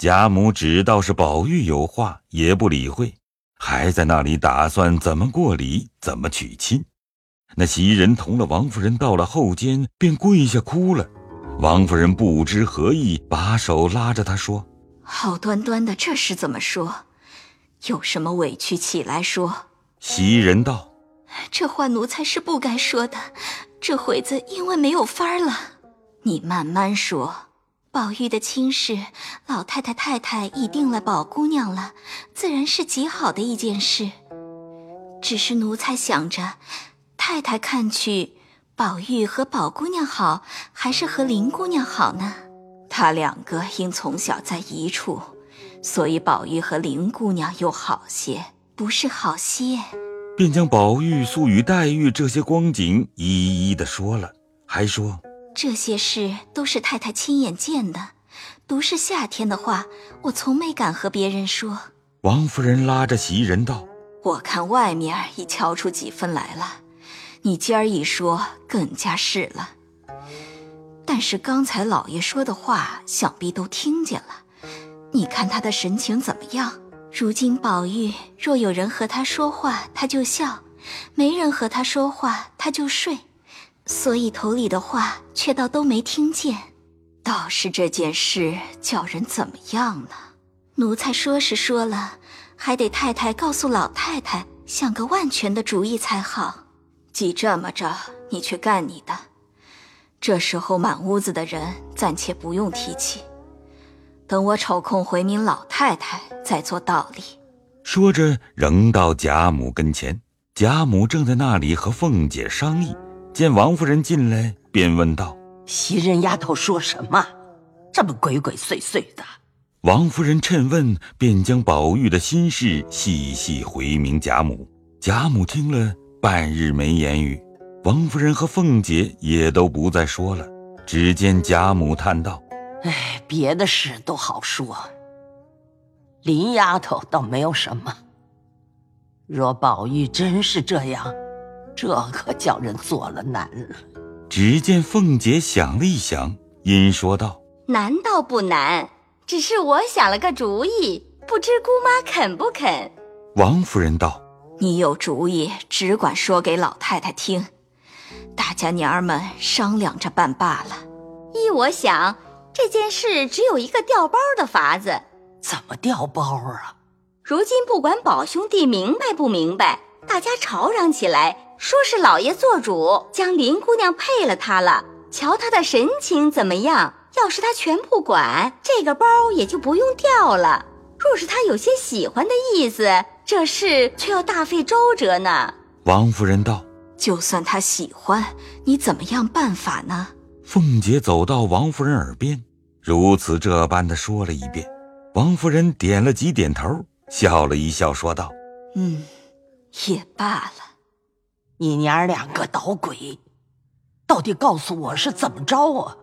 贾母只道是宝玉有话，也不理会，还在那里打算怎么过礼，怎么娶亲。那袭人同了王夫人到了后间，便跪下哭了。王夫人不知何意，把手拉着她说：“好端端的，这是怎么说？有什么委屈起来说。”袭人道：“这话奴才是不该说的，这会子因为没有法儿了，你慢慢说。宝玉的亲事，老太太太太已定了宝姑娘了，自然是极好的一件事。只是奴才想着。”太太看去，宝玉和宝姑娘好，还是和林姑娘好呢？他两个因从小在一处，所以宝玉和林姑娘又好些，不是好些。便将宝玉素与黛玉这些光景一一的说了，还说这些事都是太太亲眼见的，独是夏天的话，我从没敢和别人说。王夫人拉着袭人道：“我看外面已瞧出几分来了。”你今儿一说，更加是了。但是刚才老爷说的话，想必都听见了。你看他的神情怎么样？如今宝玉若有人和他说话，他就笑；没人和他说话，他就睡。所以头里的话却倒都没听见。倒是这件事叫人怎么样呢？奴才说是说了，还得太太告诉老太太，想个万全的主意才好。既这么着，你去干你的。这时候满屋子的人，暂且不用提起。等我抽空回明老太太，再做道理。说着，仍到贾母跟前。贾母正在那里和凤姐商议，见王夫人进来，便问道：“袭人丫头说什么？这么鬼鬼祟祟的？”王夫人趁问，便将宝玉的心事细细回明贾母。贾母听了。半日没言语，王夫人和凤姐也都不再说了。只见贾母叹道：“哎，别的事都好说，林丫头倒没有什么。若宝玉真是这样，这可叫人做了难了。”只见凤姐想了一想，因说道：“难道不难？只是我想了个主意，不知姑妈肯不肯？”王夫人道。你有主意，只管说给老太太听，大家娘儿们商量着办罢了。依我想，这件事只有一个调包的法子。怎么调包啊？如今不管宝兄弟明白不明白，大家吵嚷起来，说是老爷做主，将林姑娘配了他了。瞧他的神情怎么样？要是他全不管，这个包也就不用掉了。若是他有些喜欢的意思，这事却要大费周折呢。王夫人道：“就算他喜欢，你怎么样办法呢？”凤姐走到王夫人耳边，如此这般的说了一遍。王夫人点了几点头，笑了一笑，说道：“嗯，也罢了。你娘两个捣鬼，到底告诉我是怎么着啊？”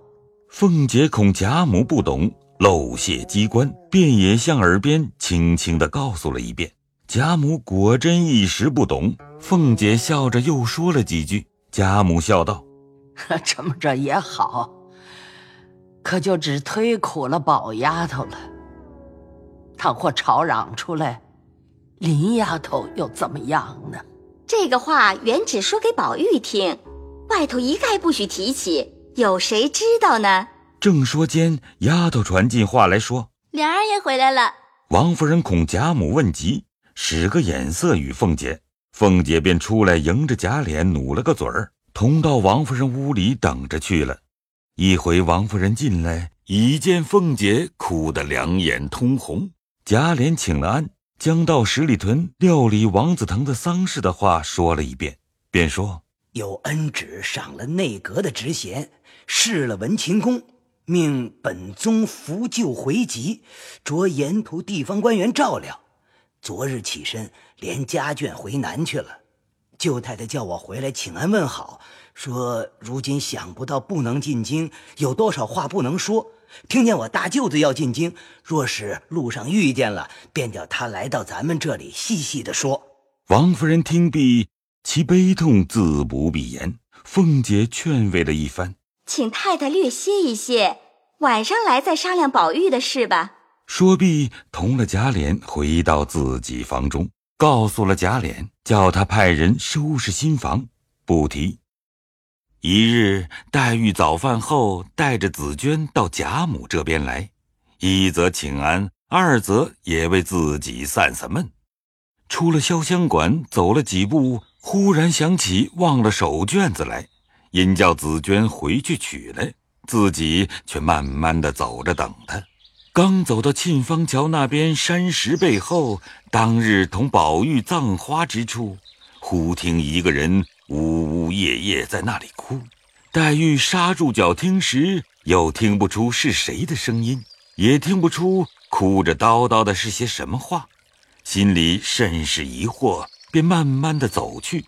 凤姐恐贾母不懂。漏泄机关，便也向耳边轻轻的告诉了一遍。贾母果真一时不懂，凤姐笑着又说了几句。贾母笑道：“ 这么着也好，可就只忒苦了宝丫头了。倘或吵嚷出来，林丫头又怎么样呢？”这个话原只说给宝玉听，外头一概不许提起，有谁知道呢？正说间，丫头传进话来说：“莲儿也回来了。”王夫人恐贾母问急，使个眼色与凤姐，凤姐便出来迎着贾琏努了个嘴儿，同到王夫人屋里等着去了。一回王夫人进来，已见凤姐哭得两眼通红。贾琏请了安，将到十里屯料理王子腾的丧事的话说了一遍，便说：“有恩旨赏了内阁的职衔，试了文勤公。”命本宗扶柩回籍，着沿途地方官员照料。昨日起身，连家眷回南去了。舅太太叫我回来请安问好，说如今想不到不能进京，有多少话不能说。听见我大舅子要进京，若是路上遇见了，便叫他来到咱们这里细细的说。王夫人听毕，其悲痛自不必言。凤姐劝慰了一番。请太太略歇一歇，晚上来再商量宝玉的事吧。说毕，同了贾琏回到自己房中，告诉了贾琏，叫他派人收拾新房，不提。一日，黛玉早饭后带着紫娟到贾母这边来，一则请安，二则也为自己散散闷。出了潇湘馆，走了几步，忽然想起忘了手绢子来，因叫紫娟回去取来。自己却慢慢的走着，等他。刚走到沁芳桥那边山石背后，当日同宝玉葬花之处，忽听一个人呜呜咽咽在那里哭。黛玉刹住脚听时，又听不出是谁的声音，也听不出哭着叨叨的是些什么话，心里甚是疑惑，便慢慢的走去。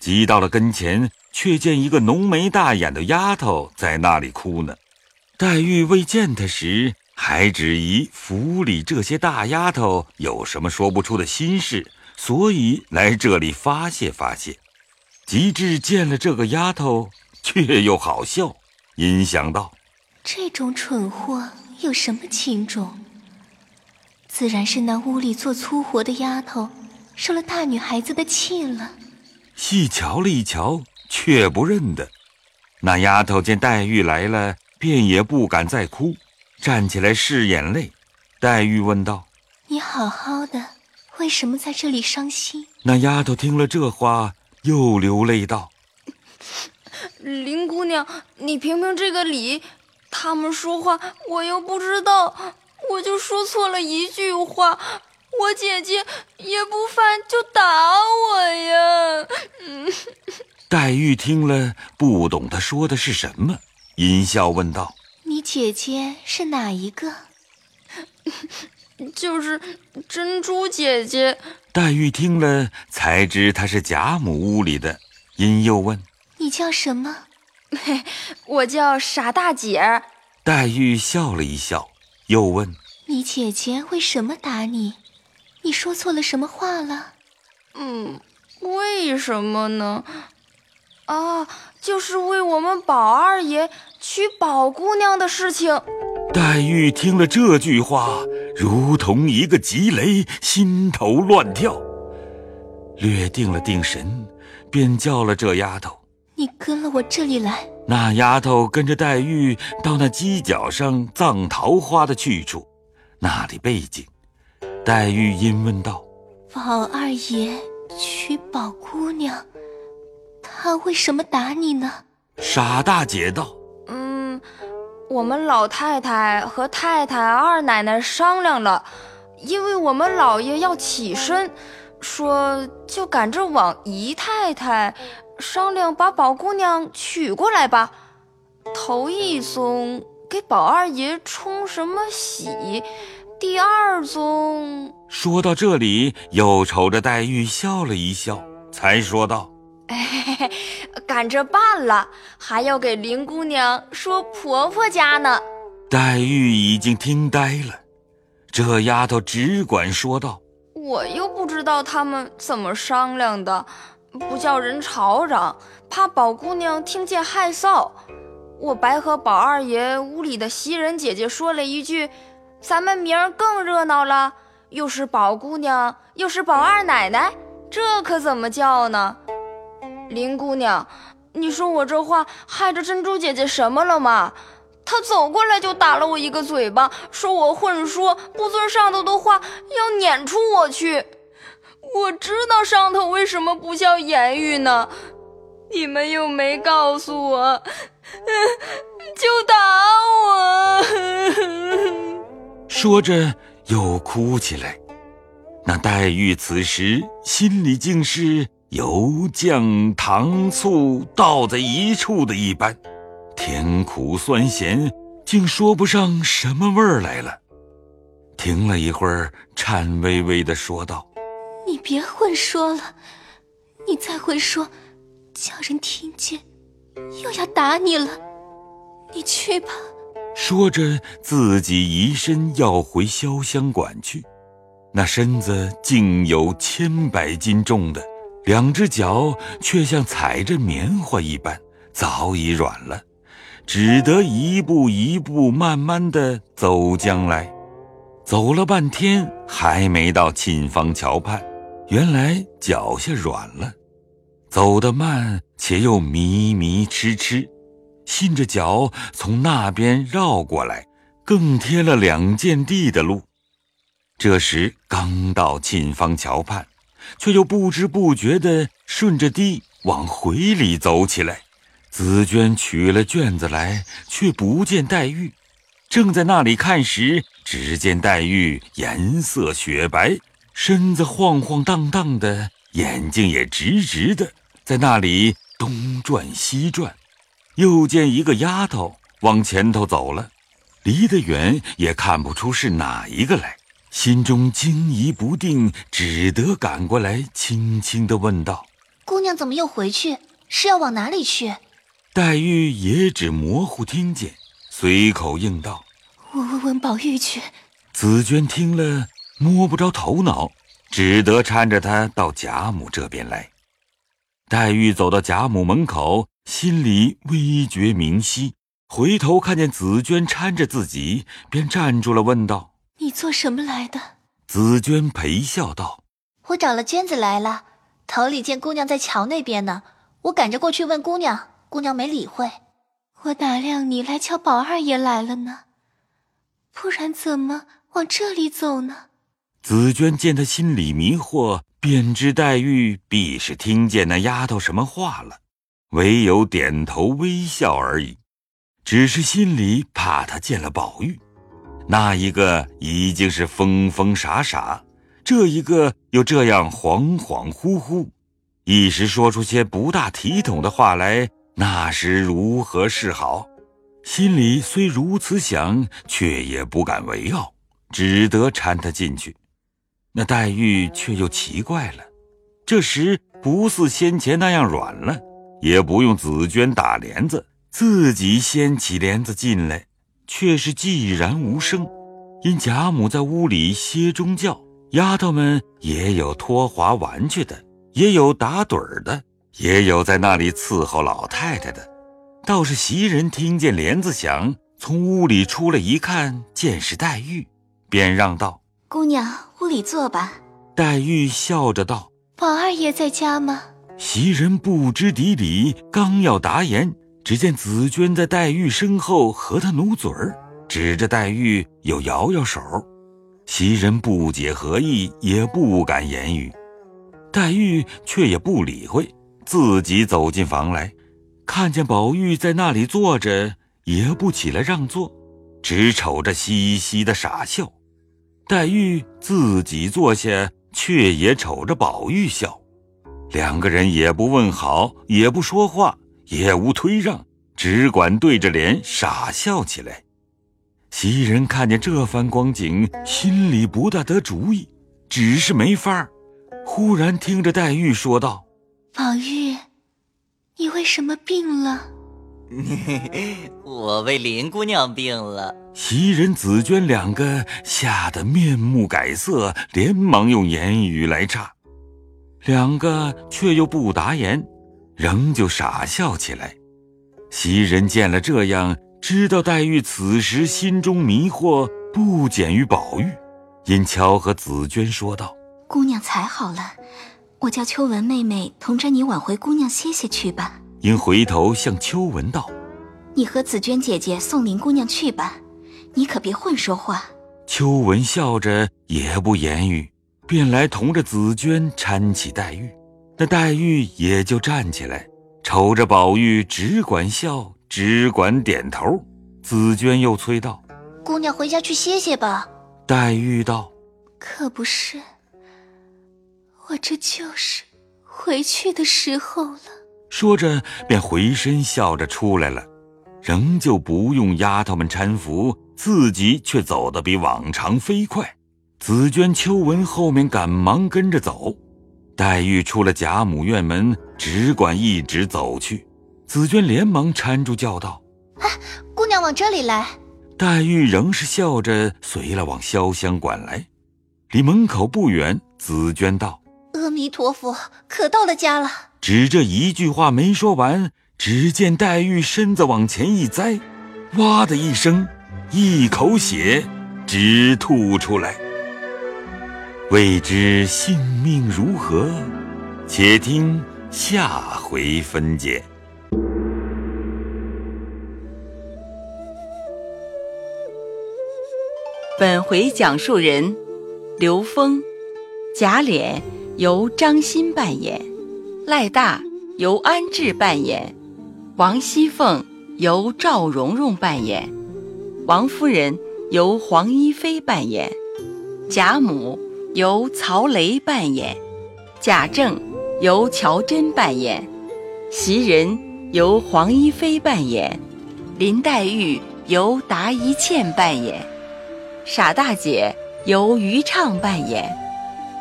急到了跟前。却见一个浓眉大眼的丫头在那里哭呢。黛玉未见她时，还只疑府里这些大丫头有什么说不出的心事，所以来这里发泄发泄。及至见了这个丫头，却又好笑，因想到：这种蠢货有什么轻重？自然是那屋里做粗活的丫头受了大女孩子的气了。细瞧了一瞧。却不认得，那丫头见黛玉来了，便也不敢再哭，站起来拭眼泪。黛玉问道：“你好好的，为什么在这里伤心？”那丫头听了这话，又流泪道：“林姑娘，你评评这个理，他们说话我又不知道，我就说错了一句话，我姐姐也不犯就打我呀。”嗯。黛玉听了，不懂他说的是什么，阴笑问道：“你姐姐是哪一个？”“ 就是珍珠姐姐。”黛玉听了，才知她是贾母屋里的，因又问：“你叫什么？”“ 我叫傻大姐。”黛玉笑了一笑，又问：“你姐姐为什么打你？你说错了什么话了？”“嗯，为什么呢？”啊，就是为我们宝二爷娶宝姑娘的事情。黛玉听了这句话，如同一个急雷，心头乱跳。略定了定神，便叫了这丫头：“你跟了我这里来。”那丫头跟着黛玉到那犄角上葬桃花的去处，那里背景。黛玉因问道：“宝二爷娶宝姑娘？”他为什么打你呢？傻大姐道：“嗯，我们老太太和太太、二奶奶商量了，因为我们老爷要起身，说就赶着往姨太太商量，把宝姑娘娶过来吧。头一宗给宝二爷冲什么喜，第二宗……”说到这里，又瞅着黛玉笑了一笑，才说道。赶着办了，还要给林姑娘说婆婆家呢。黛玉已经听呆了，这丫头只管说道：“我又不知道他们怎么商量的，不叫人吵嚷，怕宝姑娘听见害臊。我白和宝二爷屋里的袭人姐姐说了一句：‘咱们明儿更热闹了，又是宝姑娘，又是宝二奶奶，这可怎么叫呢？’”林姑娘，你说我这话害着珍珠姐姐什么了吗？她走过来就打了我一个嘴巴，说我混说，不遵上头的话，要撵出我去。我知道上头为什么不叫言语呢，你们又没告诉我，就打我。说着又哭起来。那黛玉此时心里竟是……油酱糖醋倒在一处的一般，甜苦酸咸，竟说不上什么味儿来了。停了一会儿，颤巍巍的说道：“你别混说了，你再混说，叫人听见，又要打你了。你去吧。”说着，自己移身要回潇湘馆去，那身子竟有千百斤重的。两只脚却像踩着棉花一般，早已软了，只得一步一步慢慢的走将来。走了半天还没到沁芳桥畔，原来脚下软了，走得慢且又迷迷痴痴，信着脚从那边绕过来，更添了两件地的路。这时刚到沁芳桥畔，却又不知不觉地顺着堤往回里走起来。紫娟取了卷子来，却不见黛玉。正在那里看时，只见黛玉颜色雪白，身子晃晃荡荡的，眼睛也直直的，在那里东转西转。又见一个丫头往前头走了，离得远也看不出是哪一个来，心中惊疑不定，只得赶过来，轻轻的问道：“姑娘怎么又回去？是要往哪里去？”黛玉也只模糊听见，随口应道：“我问问宝玉去。”紫娟听了，摸不着头脑，只得搀着她到贾母这边来。黛玉走到贾母门口，心里微觉明晰，回头看见紫娟搀着自己，便站住了，问道：“你做什么来的？”紫娟陪笑道：“我找了娟子来了，头里见姑娘在桥那边呢，我赶着过去问姑娘。”姑娘没理会，我打量你来瞧宝二爷来了呢，不然怎么往这里走呢？紫娟见他心里迷惑，便知黛玉必是听见那丫头什么话了，唯有点头微笑而已。只是心里怕她见了宝玉，那一个已经是疯疯傻傻，这一个又这样恍恍惚惚，一时说出些不大体统的话来。那时如何是好？心里虽如此想，却也不敢为傲，只得搀他进去。那黛玉却又奇怪了，这时不似先前那样软了，也不用紫娟打帘子，自己掀起帘子进来，却是寂然无声。因贾母在屋里歇中觉，丫头们也有拖滑玩去的，也有打盹儿的。也有在那里伺候老太太的，倒是袭人听见帘子响，从屋里出来一看，见是黛玉，便让道：“姑娘，屋里坐吧。”黛玉笑着道：“宝二爷在家吗？”袭人不知底里，刚要答言，只见紫娟在黛玉身后和她努嘴儿，指着黛玉又摇摇手。袭人不解何意，也不敢言语，黛玉却也不理会。自己走进房来，看见宝玉在那里坐着，也不起来让座，只瞅着嘻嘻的傻笑。黛玉自己坐下，却也瞅着宝玉笑。两个人也不问好，也不说话，也无推让，只管对着脸傻笑起来。袭人看见这番光景，心里不大得主意，只是没法儿。忽然听着黛玉说道。宝玉，你为什么病了？我为林姑娘病了。袭人、紫娟两个吓得面目改色，连忙用言语来岔，两个却又不答言，仍旧傻笑起来。袭人见了这样，知道黛玉此时心中迷惑不减于宝玉，因悄和紫娟说道：“姑娘才好了。”我叫秋文妹妹同着你挽回姑娘歇歇去吧。因回头向秋文道：“你和紫娟姐姐送林姑娘去吧，你可别混说话。”秋文笑着也不言语，便来同着紫娟搀起黛玉。那黛玉也就站起来，瞅着宝玉，只管笑，只管点头。紫娟又催道：“姑娘回家去歇歇吧。”黛玉道：“可不是。”我这就是回去的时候了。说着，便回身笑着出来了，仍旧不用丫头们搀扶，自己却走得比往常飞快。紫娟、秋纹后面赶忙跟着走。黛玉出了贾母院门，只管一直走去。紫娟连忙搀住，叫道：“哎，姑娘往这里来。”黛玉仍是笑着随了往潇湘馆来。离门口不远，紫娟道。阿弥陀佛，可到了家了。只这一句话没说完，只见黛玉身子往前一栽，哇的一声，一口血直吐出来。未知性命如何，且听下回分解。本回讲述人：刘峰，贾琏由张欣扮演，赖大由安志扮演，王熙凤由赵蓉蓉扮演，王夫人由黄一飞扮演，贾母由曹雷扮演，贾政由乔真扮演，袭人由黄一飞扮演，林黛玉由达一茜扮演。傻大姐由于畅扮演，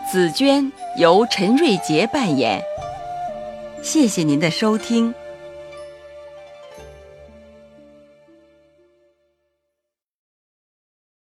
紫娟由陈瑞杰扮演。谢谢您的收听。